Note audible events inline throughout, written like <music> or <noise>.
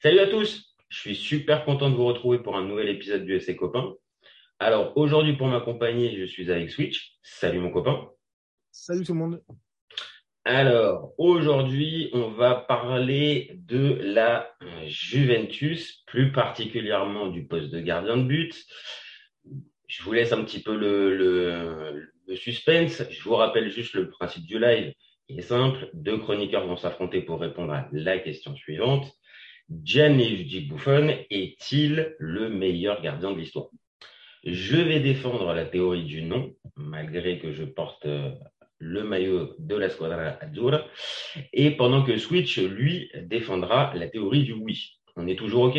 Salut à tous, je suis super content de vous retrouver pour un nouvel épisode du SC Copain. Alors aujourd'hui pour m'accompagner, je suis avec Switch. Salut mon copain. Salut tout le monde. Alors aujourd'hui, on va parler de la Juventus, plus particulièrement du poste de gardien de but. Je vous laisse un petit peu le, le suspense. Je vous rappelle juste le principe du live. Il est simple, deux chroniqueurs vont s'affronter pour répondre à la question suivante. Gianluigi Buffon est-il le meilleur gardien de l'histoire? Je vais défendre la théorie du non, malgré que je porte euh, le maillot de la Squadra Azzurra, et pendant que Switch, lui, défendra la théorie du oui. On est toujours OK?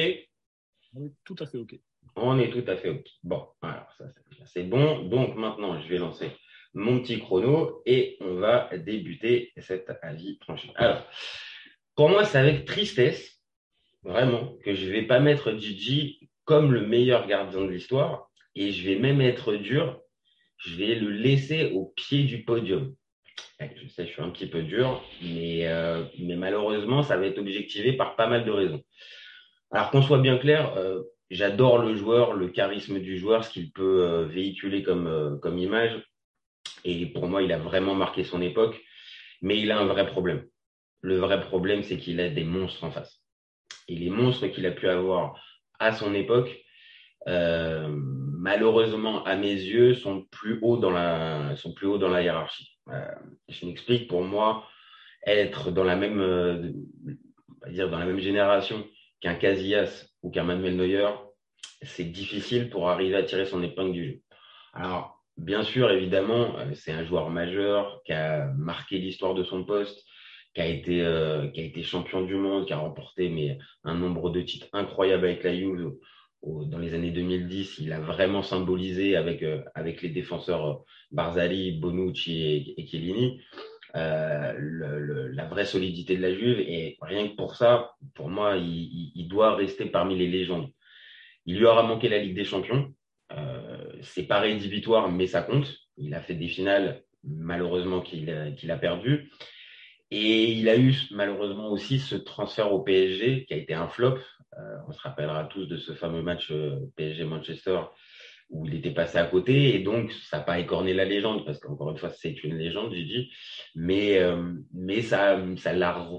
On est tout à fait OK. On est tout à fait OK. Bon, alors ça, c'est bon. Donc maintenant, je vais lancer mon petit chrono et on va débuter cet avis tranché. Alors, pour moi, c'est avec tristesse vraiment, que je vais pas mettre Gigi comme le meilleur gardien de l'histoire et je vais même être dur, je vais le laisser au pied du podium. Je sais, je suis un petit peu dur, mais, euh, mais malheureusement, ça va être objectivé par pas mal de raisons. Alors qu'on soit bien clair, euh, j'adore le joueur, le charisme du joueur, ce qu'il peut euh, véhiculer comme, comme image. Et pour moi, il a vraiment marqué son époque, mais il a un vrai problème. Le vrai problème, c'est qu'il a des monstres en face et les monstres qu'il a pu avoir à son époque, euh, malheureusement, à mes yeux, sont plus hauts dans la, hiérarchie. Euh, je m'explique, pour moi, être euh, dans la même génération qu'un Casillas ou qu'un Manuel Neuer, c'est difficile pour arriver à tirer son épingle du jeu. Alors, bien sûr, évidemment, c'est un joueur majeur qui a marqué l'histoire de son poste, qui a été euh, qui a été champion du monde, qui a remporté mais un nombre de titres incroyable avec la Juve dans les années 2010. Il a vraiment symbolisé avec euh, avec les défenseurs euh, Barzali, Bonucci et, et la vraie solidité de la Juve et rien que pour ça, pour moi, il, doit rester parmi les légendes. Il lui aura manqué la Ligue des Champions. Euh, c'est pas rédhibitoire, mais ça compte. Il a fait des finales, malheureusement, qu'il qu'il a perdu. Et il a eu malheureusement aussi ce transfert au PSG qui a été un flop. Euh, on se rappellera tous de ce fameux match euh, PSG-Manchester où il était passé à côté et donc ça n'a pas écorné la légende parce qu'encore une fois c'est une légende, j'ai mais euh, mais ça ça l'a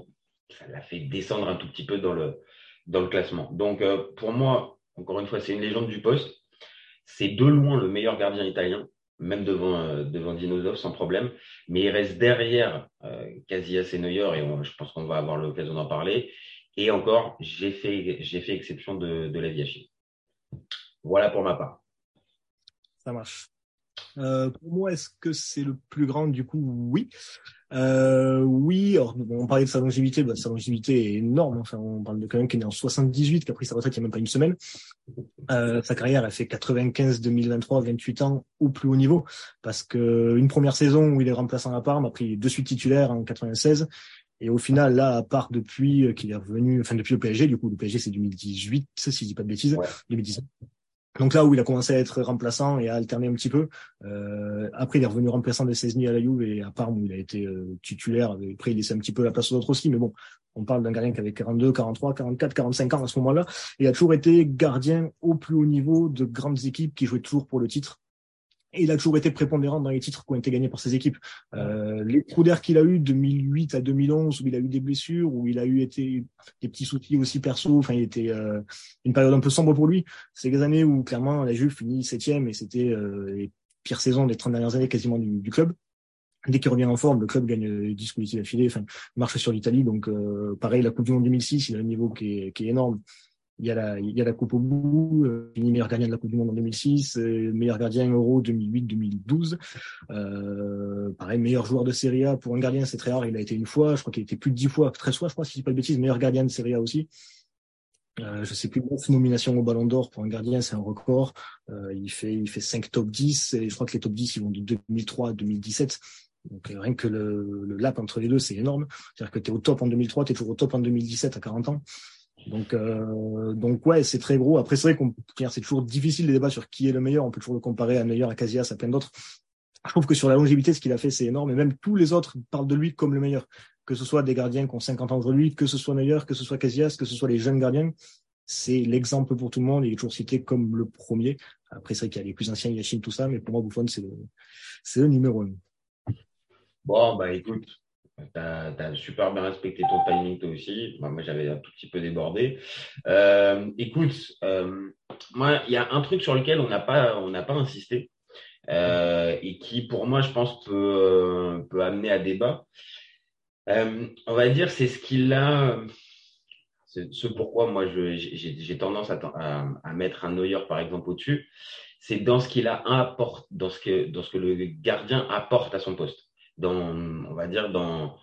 ça l'a fait descendre un tout petit peu dans le dans le classement. Donc pour moi, encore une fois, c'est une légende du poste. C'est de loin le meilleur gardien italien même devant, euh, devant Dinosov sans problème. Mais il reste derrière euh, Casillas et Neuer, et je pense qu'on va avoir l'occasion d'en parler. Et encore, j'ai fait, j'ai fait exception de, de la. Voilà pour ma part. Ça marche. Euh, pour moi, est-ce que c'est le plus grand? Du coup, oui. Euh, oui, alors, on parlait de sa longévité, bah, sa longévité est énorme. Enfin, on parle de quelqu'un qui est né en 78, qui a pris sa retraite il n'y a même pas une semaine. Euh, sa carrière, elle fait 95, 2023, 28 ans au plus haut niveau, parce que une première saison où il est remplaçant à Parme, a pris deux suites titulaires en 96. Et au final, là, à part depuis qu'il est revenu, enfin depuis le PSG, du coup, le PSG c'est 2018, si je dis pas de bêtises, ouais. 2019. Donc là où il a commencé à être remplaçant et à alterner un petit peu. Euh, après, il est revenu remplaçant de 16 à la Juve et à Parme où il a été euh, titulaire. Après, il laissait un petit peu la place aux autres aussi. Mais bon, on parle d'un gardien qui avait 42, 43, 44, 45 ans à ce moment-là. Et a toujours été gardien au plus haut niveau de grandes équipes qui jouaient toujours pour le titre. Et il a toujours été prépondérant dans les titres qui ont été gagnés par ses équipes. Euh, les trous d'air qu'il a eu de 2008 à 2011, où il a eu des blessures, où il a eu été des petits soucis aussi perso, enfin il était euh, une période un peu sombre pour lui. C'est des années où clairement la Juve finit septième et c'était euh, les pires saisons des 30 dernières années quasiment du, du club. Dès qu'il revient en forme, le club gagne 10 coups d'affilée, enfin marche sur l'Italie. Donc euh, pareil, la Coupe du Monde 2006, il a un niveau qui est, qui est énorme il y a la, Coupe au bout, euh, meilleur gardien de la Coupe du Monde en 2006, euh, meilleur gardien Euro 2008-2012. Euh, pareil, meilleur joueur de Serie A pour un gardien, c'est très rare. Il a été une fois, je crois qu'il a été plus de dix fois, 13 fois, je crois, si je dis pas de bêtises, meilleur gardien de Serie A aussi. Euh, je sais plus, neuf nominations au Ballon d'Or pour un gardien, c'est un record. Euh, il fait, 5 top 10 et je crois que les top 10 ils vont de 2003 à 2017. Donc rien que le, le lap entre les deux, c'est énorme. C'est-à-dire que tu es au top en 2003, tu es toujours au top en 2017 à 40 ans. Donc, euh, donc ouais, c'est très gros. Après, c'est vrai qu'on, c'est toujours difficile les débats sur qui est le meilleur. On peut toujours le comparer à Neuer, à Casillas, à plein d'autres. Je trouve que sur la longévité, ce qu'il a fait, c'est énorme. Et même tous les autres parlent de lui comme le meilleur. que ce soit des gardiens qui ont 50 ans aujourd'hui, que ce soit Neuer, que ce soit Casillas, que ce soit les jeunes gardiens, c'est l'exemple pour tout le monde. Il est toujours cité comme le premier. Après, c'est vrai qu'il y a les plus anciens, Yachin, tout ça, mais pour moi, Buffon, c'est le, c'est le numéro un. Bon, bah écoute, tu as, super bien respecté ton timing toi aussi. moi, j'avais un tout petit peu débordé. Euh, écoute, euh, moi, il y a un truc sur lequel on n'a pas, pas insisté euh, et qui, pour moi, je pense, peut, peut amener à débat. on va dire, c'est ce qu'il a. Ce pourquoi moi j'ai tendance à, à, mettre un Neuer par exemple au-dessus, c'est dans ce qu'il a apporte, dans ce que dans ce que le gardien apporte à son poste on va dire, dans,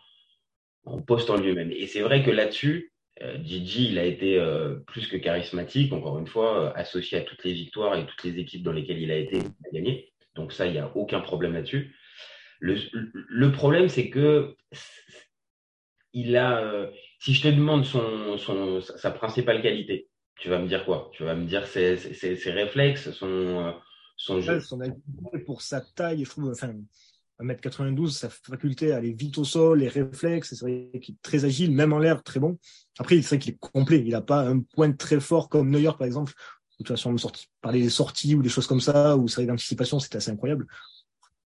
en poste en lui-même. Et c'est vrai que là-dessus, euh, Gigi, il a été euh, plus que charismatique, encore une fois, euh, associé à toutes les victoires et toutes les équipes dans lesquelles il a été gagné. Donc ça, il n'y a aucun problème là-dessus. Le, problème, c'est que il a, si je te demande son, son, sa principale qualité, tu vas me dire quoi? Tu vas me dire ses, réflexes, son, son jeu. Son pour sa taille, je trouve, 1m92, sa faculté à aller vite au sol, les réflexes, c'est vrai qu'il est très agile, même en l'air, très bon. Après, c'est vrai qu'il est complet. Il n'a pas un point très fort comme Neuer, par exemple. De toute façon, parler des sorties ou des choses comme ça, ou ça d'anticipation, c'est assez incroyable.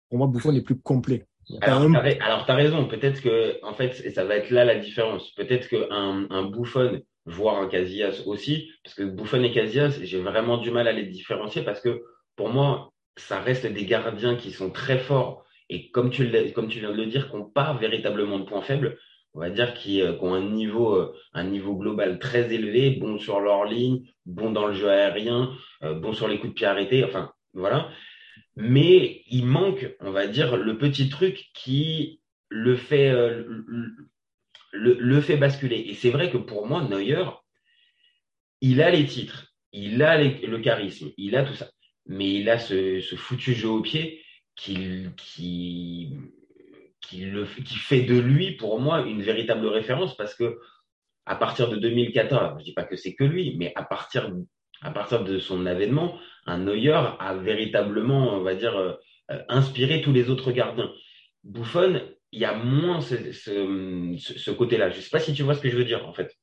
Pour moi, Buffon est plus complet. Alors, tu as raison. Peut-être que, en fait, et ça va être là la différence. Peut-être qu'un un Buffon, voire un Casillas aussi, parce que Buffon et Casillas, j'ai vraiment du mal à les différencier parce que pour moi, ça reste des gardiens qui sont très forts et comme tu, comme tu viens de le dire, qu'on pas véritablement de points faibles, on va dire qui euh, ont un niveau, euh, un niveau global très élevé, bon sur leur ligne, bon dans le jeu aérien, euh, bon sur les coups de pied arrêtés, enfin voilà. Mais il manque, on va dire, le petit truc qui le fait, le, fait basculer. Et c'est vrai que pour moi, Neuer, il a les titres, il a le charisme, il a tout ça, mais il a ce, ce foutu jeu au pied qui, qui, qui, le, qui fait de lui, pour moi, une véritable référence parce que à partir de 2014, je dis pas que c'est que lui, mais à partir, à partir de son avènement, un Neuer a véritablement, on va dire, euh, inspiré tous les autres gardiens. Buffon, il y a moins ce, ce, ce côté-là. Je ne sais pas si tu vois ce que je veux dire, en fait.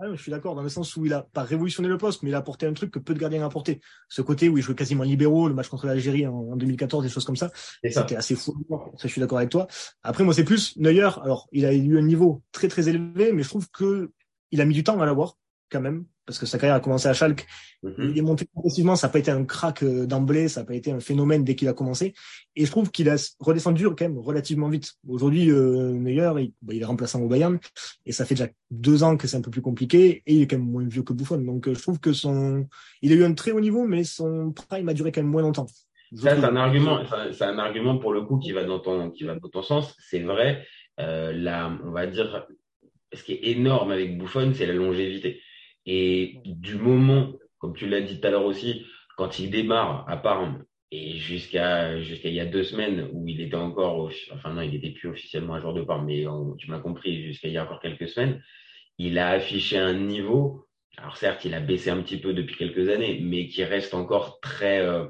Ah, je suis d'accord, dans le sens où il a pas révolutionné le poste, mais il a apporté un truc que peu de gardiens ont apporté. Ce côté où il jouait quasiment libéraux, le match contre l'Algérie en, 2014, des choses comme ça. C'était assez fou. Ça, je suis d'accord avec toi. Après, moi, c'est plus Neuer. Alors, il a eu un niveau très, très élevé, mais je trouve que il a mis du temps à l'avoir, quand même parce que sa carrière a commencé à Schalke. Mhm. Il est monté progressivement, ça n'a pas été un crack euh, d'emblée, ça n'a pas été un phénomène dès qu'il a commencé. Et je trouve qu'il a redescendu quand même relativement vite. Aujourd'hui, euh, meilleur, il, bah, il, est remplaçant au Bayern, et ça fait déjà deux ans que c'est un peu plus compliqué, et il est quand même moins vieux que Buffon. Donc euh, je trouve que son, il a eu un très haut niveau, mais son prime a duré quand même moins longtemps. Ça, c'est un argument, c'est un argument pour le coup qui va dans ton, qui va dans ton sens. C'est vrai. Euh, là, on va dire, ce qui est énorme avec Buffon, c'est la longévité. Et du moment, comme tu l'as dit tout à l'heure aussi, quand il démarre à Parme et jusqu'à jusqu'à il y a deux semaines où il était encore, enfin non, il n'était plus officiellement un joueur de Parme, mais tu m'as compris, jusqu'à il y a encore quelques semaines, il a affiché un niveau. Alors certes, il a baissé un petit peu depuis quelques années, mais qui reste encore très euh,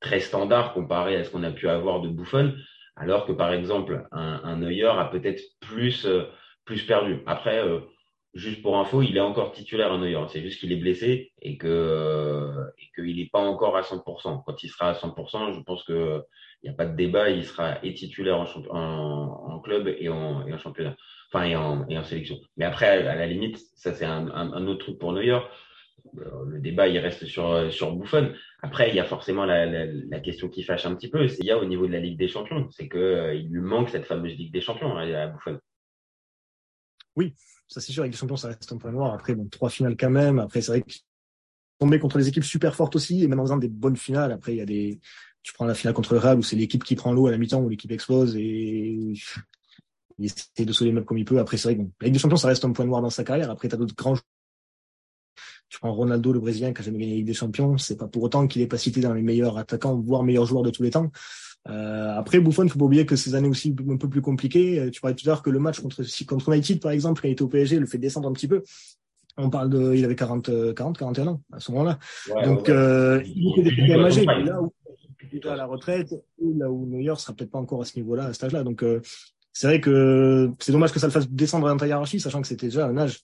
très standard comparé à ce qu'on a pu avoir de Buffon. Alors que par exemple, un, un Neuer a peut-être plus euh, plus perdu. Après. Euh, juste pour info, il est encore titulaire à Neuer. C'est juste qu'il est blessé et que euh, et qu'il n'est pas encore à 100%. Quand il sera à 100%, je pense que il n'y a pas de débat. Il sera et titulaire en, club et en, championnat, enfin et en, sélection. Mais après, à la limite, ça c'est un, autre truc pour Neuer. Euh, le débat, il reste sur sur Buffon. Après, il y a forcément la, la, la question qui fâche un petit peu. C'est il y a au niveau de la Ligue des Champions, c'est que euh, il lui manque cette fameuse Ligue des Champions hein, à Buffon. Oui, ça c'est sûr, avec les champions, ça reste un point noir. Après, bon, trois finales quand même. Après, c'est vrai que tomber contre des équipes super fortes aussi, et même en faisant des bonnes finales. Après, il y a des, tu prends la finale contre le Real où c'est l'équipe qui prend l'eau à la mi-temps où l'équipe explose et il essaie de sauver le meuble comme il peut. Après, c'est vrai que bon, la Ligue des Champions, ça reste un point noir dans sa carrière. Après, t'as d'autres grands tu prends Ronaldo, le Brésilien, qui a jamais gagné la Ligue des Champions. C'est pas pour autant qu'il est pas cité dans les meilleurs attaquants, voire meilleurs joueurs de tous les temps. Euh, après, Buffon, il faut pas oublier que ces années aussi un peu plus compliquées. Euh, tu parlais tout à l'heure que le match contre, contre United, par exemple, quand il était au PSG, le fait descendre un petit peu. On parle de, il avait 40, 40, 41 ans à ce moment-là. Donc, Euh, il était des quand Là où il est à la retraite, là où Neuer sera peut-être pas encore à ce niveau-là, à cet âge-là. Donc, euh, c'est vrai que c'est dommage que ça le fasse descendre dans ta hiérarchie, sachant que c'était déjà un âge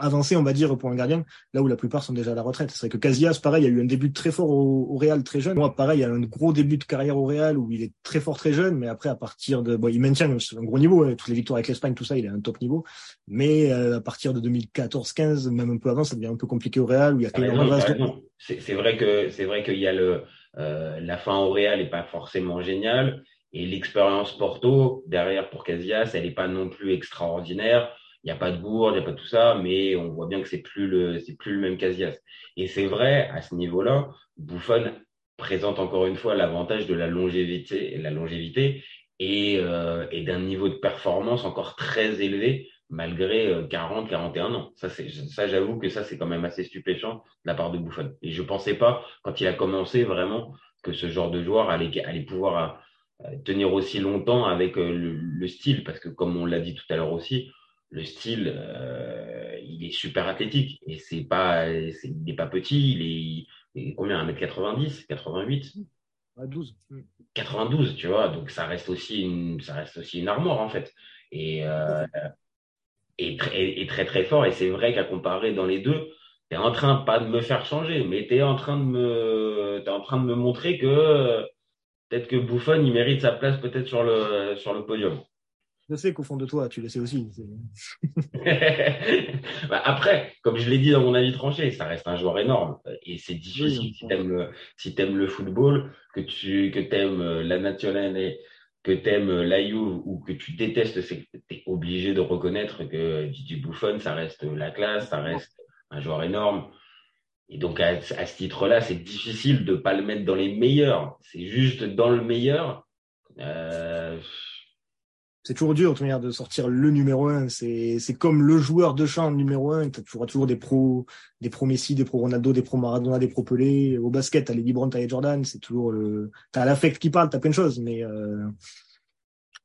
avancé, on va dire, pour un gardien, là où la plupart sont déjà à la retraite. C'est vrai que Casillas, pareil, il y a eu un début très fort au, Real très jeune. Moi, pareil, il y a un gros début de carrière au Real où il est très fort très jeune, mais après, à partir de, bon, il maintient un gros niveau, hein, toutes les victoires avec l'Espagne, tout ça, il est à un top niveau. Mais euh, à partir de 2014-15, même un peu avant, ça devient un peu compliqué au Real où il y a C'est vrai que c'est vrai qu'il y a le euh, la fin au Real est pas forcément géniale. Et l'expérience Porto, derrière pour Casillas, elle n'est pas non plus extraordinaire il n'y a pas de gourde, il n'y a pas tout ça, mais on voit bien que c'est plus le, c'est plus le même Casillas. Et c'est vrai, à ce niveau-là, Buffon présente encore une fois l'avantage de la longévité, la longévité et, euh, et d'un niveau de performance encore très élevé malgré 40, euh, 41 ans. Ça, c'est, ça, j'avoue que ça, c'est quand même assez stupéfiant de la part de Buffon. Et je pensais pas, quand il a commencé vraiment, que ce genre de joueur allait, allait pouvoir euh, tenir aussi longtemps avec le, le, style, parce que comme on l'a dit tout à l'heure aussi, le style, euh, il est super athlétique et c'est pas, il n'est pas petit, il est, combien 1m90, 88 12. 92, tu vois, donc ça reste aussi une, ça reste aussi une armoire en fait. Et, euh, et, très, très très fort. Et c'est vrai qu'à comparer dans les deux, tu es en train pas de me faire changer, mais tu es en train de me, es en train de me montrer que peut-être que Buffon il mérite sa place peut-être sur le sur le podium. Je sais qu'au fond de toi, tu le sais aussi. <laughs> Bah, après, comme je l'ai dit dans mon avis tranché, ça reste un joueur énorme. Et c'est difficile si tu aimes, le, si aimes le football, que tu que aimes euh, la nationale, que tu aimes euh, la Juve ou que tu détestes, tu es obligé de reconnaître que Didier Buffon, ça reste la classe, ça reste un joueur énorme. Et donc, à, à ce titre-là, c'est difficile de pas le mettre dans les meilleurs. C'est juste dans le meilleur. Euh, c'est toujours dur de de sortir le numéro un. C'est c'est comme le joueur de champ numéro un. Tu auras toujours des pros, des pros Messi, des pros Ronaldo, des pros Maradona, des pros Pelé. Au basket, t'as les LeBron, t'as les Jordan. C'est toujours le. T'as l'affect qui parle, t'as plein de choses, mais euh,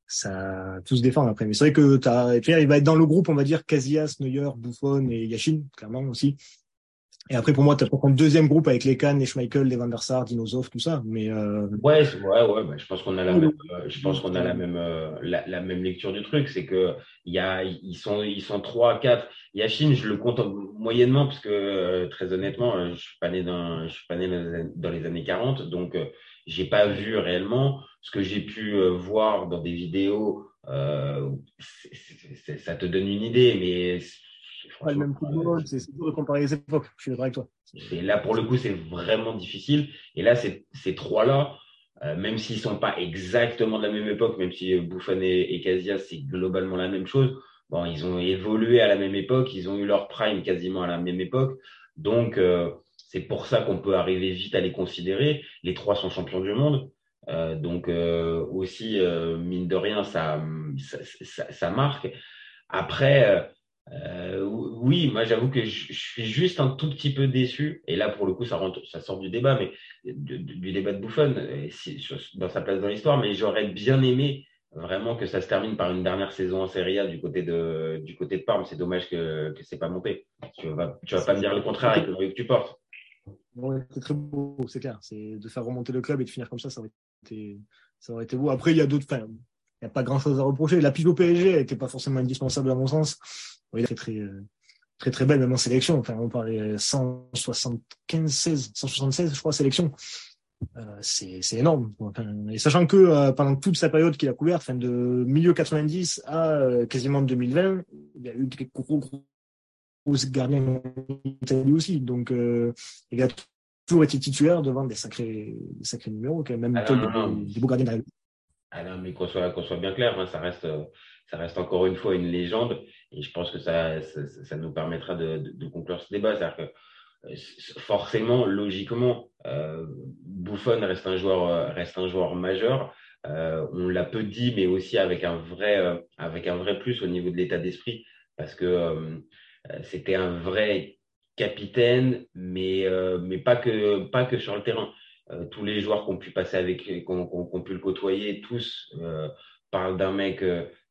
ça tout se défend après. Mais c'est vrai que t'as. Il va être dans le groupe, on va dire Casillas, Neuer, Buffon et Yashin, clairement aussi. Et après, pour moi, tu as un deuxième groupe avec les Kahn, les Schmeichel, les Van der Sar, Dinosov, tout ça. Mais euh... ouais, ouais, ouais. Bah, je pense qu'on a la même, euh, je pense qu'on a la même, euh, la, la, même lecture du truc. C'est que il y a, ils sont, ils sont trois, quatre. Yashin, je le compte moyennement parce que euh, très honnêtement, je suis pas né dans, je suis pas né dans les années 40, donc j'ai pas vu réellement ce que j'ai pu voir dans des vidéos. ça te donne une idée, mais pas le même football, c'est dur de comparer les époques. Je suis d'accord avec toi. Et là, pour le coup, c'est vraiment difficile. Et là, ces trois-là, euh, même s'ils sont pas exactement de la même époque, même si Buffon et, et Casillas, c'est globalement la même chose, bon, ils ont évolué à la même époque, ils ont eu leur prime quasiment à la même époque. Donc, euh, c'est pour ça qu'on peut arriver vite à les considérer. Les trois sont champions du monde. Euh, donc euh, aussi, euh, mine de rien, ça, ça, ça, ça marque. Après, euh, oui, moi j'avoue que je, suis juste un tout petit peu déçu. Et là, pour le coup, ça, rentre, ça sort du débat, mais du débat de Bouffon, dans sa place dans l'histoire. Mais j'aurais bien aimé vraiment que ça se termine par une dernière saison en Serie A du côté de du côté de Parme. C'est dommage que que c'est pas monté. Tu vas tu vas pas me dire le contraire avec le que tu portes. c'est très beau, c'est clair. C'est de faire remonter le club et de finir comme ça, ça aurait été ça aurait été beau. Après, il y a d'autres. Enfin, n'y a pas grand chose à reprocher. La pige au PSG n'était pas forcément indispensable à mon sens. Oui, très, très, très, très belle, même en sélection. Enfin, on parlait 175, 16, 176, je crois, sélection. Euh, c'est, énorme. et sachant que euh, pendant toute sa période qu'il a couverte, fin de milieu 90 à euh, quasiment 2020, il y a eu des gros, gros, gros gardiens en Italie aussi. Donc, euh, il a toujours été titulaire devant des sacrés, des sacrés numéros, quand même, ah, des, des, beaux gardiens derrière. Ah non, mais qu'on soit, bien clair, hein, ça reste, ça reste encore une fois une légende. Et je pense que ça, nous permettra de, conclure ce débat. C'est-à-dire que euh, forcément, logiquement, euh, Buffon reste un joueur, euh, reste un joueur majeur. Euh, on l'a peu dit, mais aussi avec un vrai, euh, avec un vrai plus au niveau de l'état d'esprit, parce que euh, c'était un vrai capitaine, mais pas que sur le terrain. Tous les joueurs qui ont pu passer avec, qui ont, qui ont pu le côtoyer, tous parlent d'un mec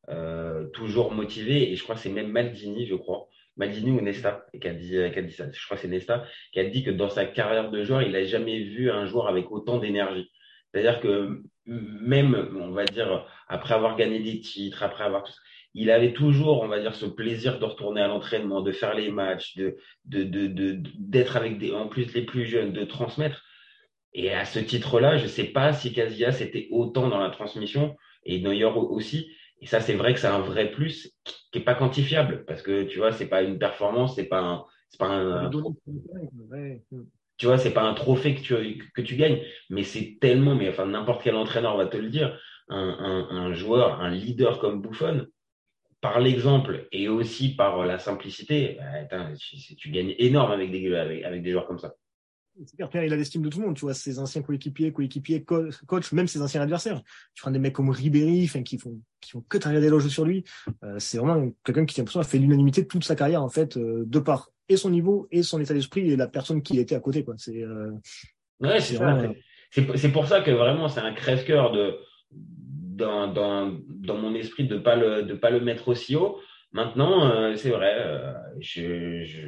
euh, toujours motivé. Et je crois que c'est même Maldini, je crois, Maldini ou Nesta qui a dit, qui dit ça. Je crois que c'est Nesta qui a dit que dans sa carrière de joueur, il n'a jamais vu un joueur avec autant d'énergie. C'est-à-dire que même, on va dire, après avoir gagné des titres, après avoir tout ça, il avait toujours, on va dire, ce plaisir de retourner à l'entraînement, de faire les matchs, de, de, de, d'être avec des, en plus les plus jeunes, de transmettre. Et à ce titre-là, je ne sais pas si Casillas était autant dans la transmission et Neuer aussi. Et ça, c'est vrai que c'est un vrai plus qui n'est pas quantifiable parce que tu vois, c'est pas une performance, c'est pas un, c'est pas un, tu vois, c'est pas un trophée que tu, que tu gagnes, mais c'est tellement, mais enfin, n'importe quel entraîneur va te le dire, un, un, un joueur, un leader comme Buffon, par l'exemple et aussi par la simplicité, bah, tu, gagnes énorme avec des, avec, des joueurs comme ça. Il a l'estime de tout le monde, tu vois, ses anciens coéquipiers, coéquipiers, coach, même ses anciens adversaires. Tu prends des mecs comme Ribéry, enfin, qui font, qui font que t'arriver des sur lui. Euh, c'est vraiment quelqu'un qui, a fait l'unanimité toute sa carrière, en fait, euh, de part et son niveau et son état d'esprit et la personne qui était à côté, quoi. C'est, euh, ouais, c'est C'est pour ça que vraiment, c'est un crève-cœur de, dans, dans, dans, mon esprit de ne pas, le, de pas le mettre aussi haut. Maintenant, c'est vrai, je, je,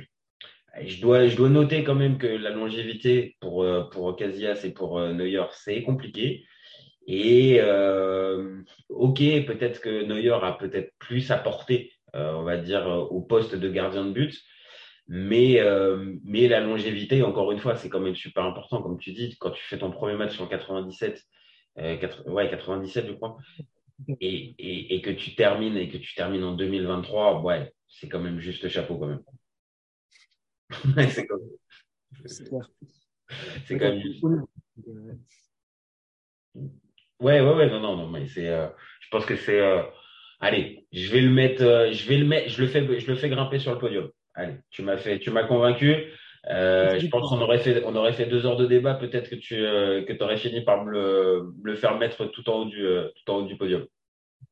je, dois, je dois noter quand même que la longévité pour, euh, pour Casillas et pour Neuer, c'est compliqué. Et ok, peut-être que Neuer a peut-être plus apporté, on va dire, au poste de gardien de but. Mais, mais la longévité, encore une fois, c'est quand même super important. Comme tu dis, quand tu fais ton premier match en 97 euh, ouais, 97, je crois. Et, et, et, que tu termines et que tu termines en 2023, ouais, c'est quand même juste chapeau quand même. <laughs> c'est comme... C'est quand même. Ouais, ouais, ouais, non, non, non, mais c'est. Euh, je pense que c'est. Euh, allez, je vais le mettre. Euh, je vais le mettre. Je le fais. Je le fais grimper sur le podium. Allez, tu m'as fait. Tu m'as convaincu. Euh, je pense qu'on aurait fait, on aurait fait deux heures de débat. Peut-être que tu euh, que aurais fini par me le, le, faire mettre tout en haut du, euh, tout en haut du podium.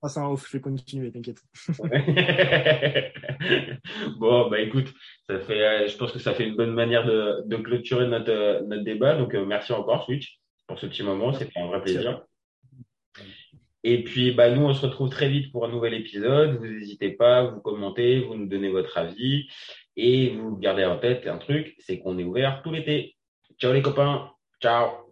Ah, c'est un off, je vais continuer, t'inquiète. <laughs> bon, bah écoute, ça fait, euh, je pense que ça fait une bonne manière de, de clôturer notre, notre débat. Donc, merci encore, Switch, pour ce petit moment. C'était un vrai plaisir. Et puis, bah, nous, on se retrouve très vite pour un nouvel épisode. Vous n'hésitez pas, vous commentez, vous nous donnez votre avis. Et vous gardez en tête un truc, c'est qu'on est ouvert tout l'été. Ciao les copains. Ciao.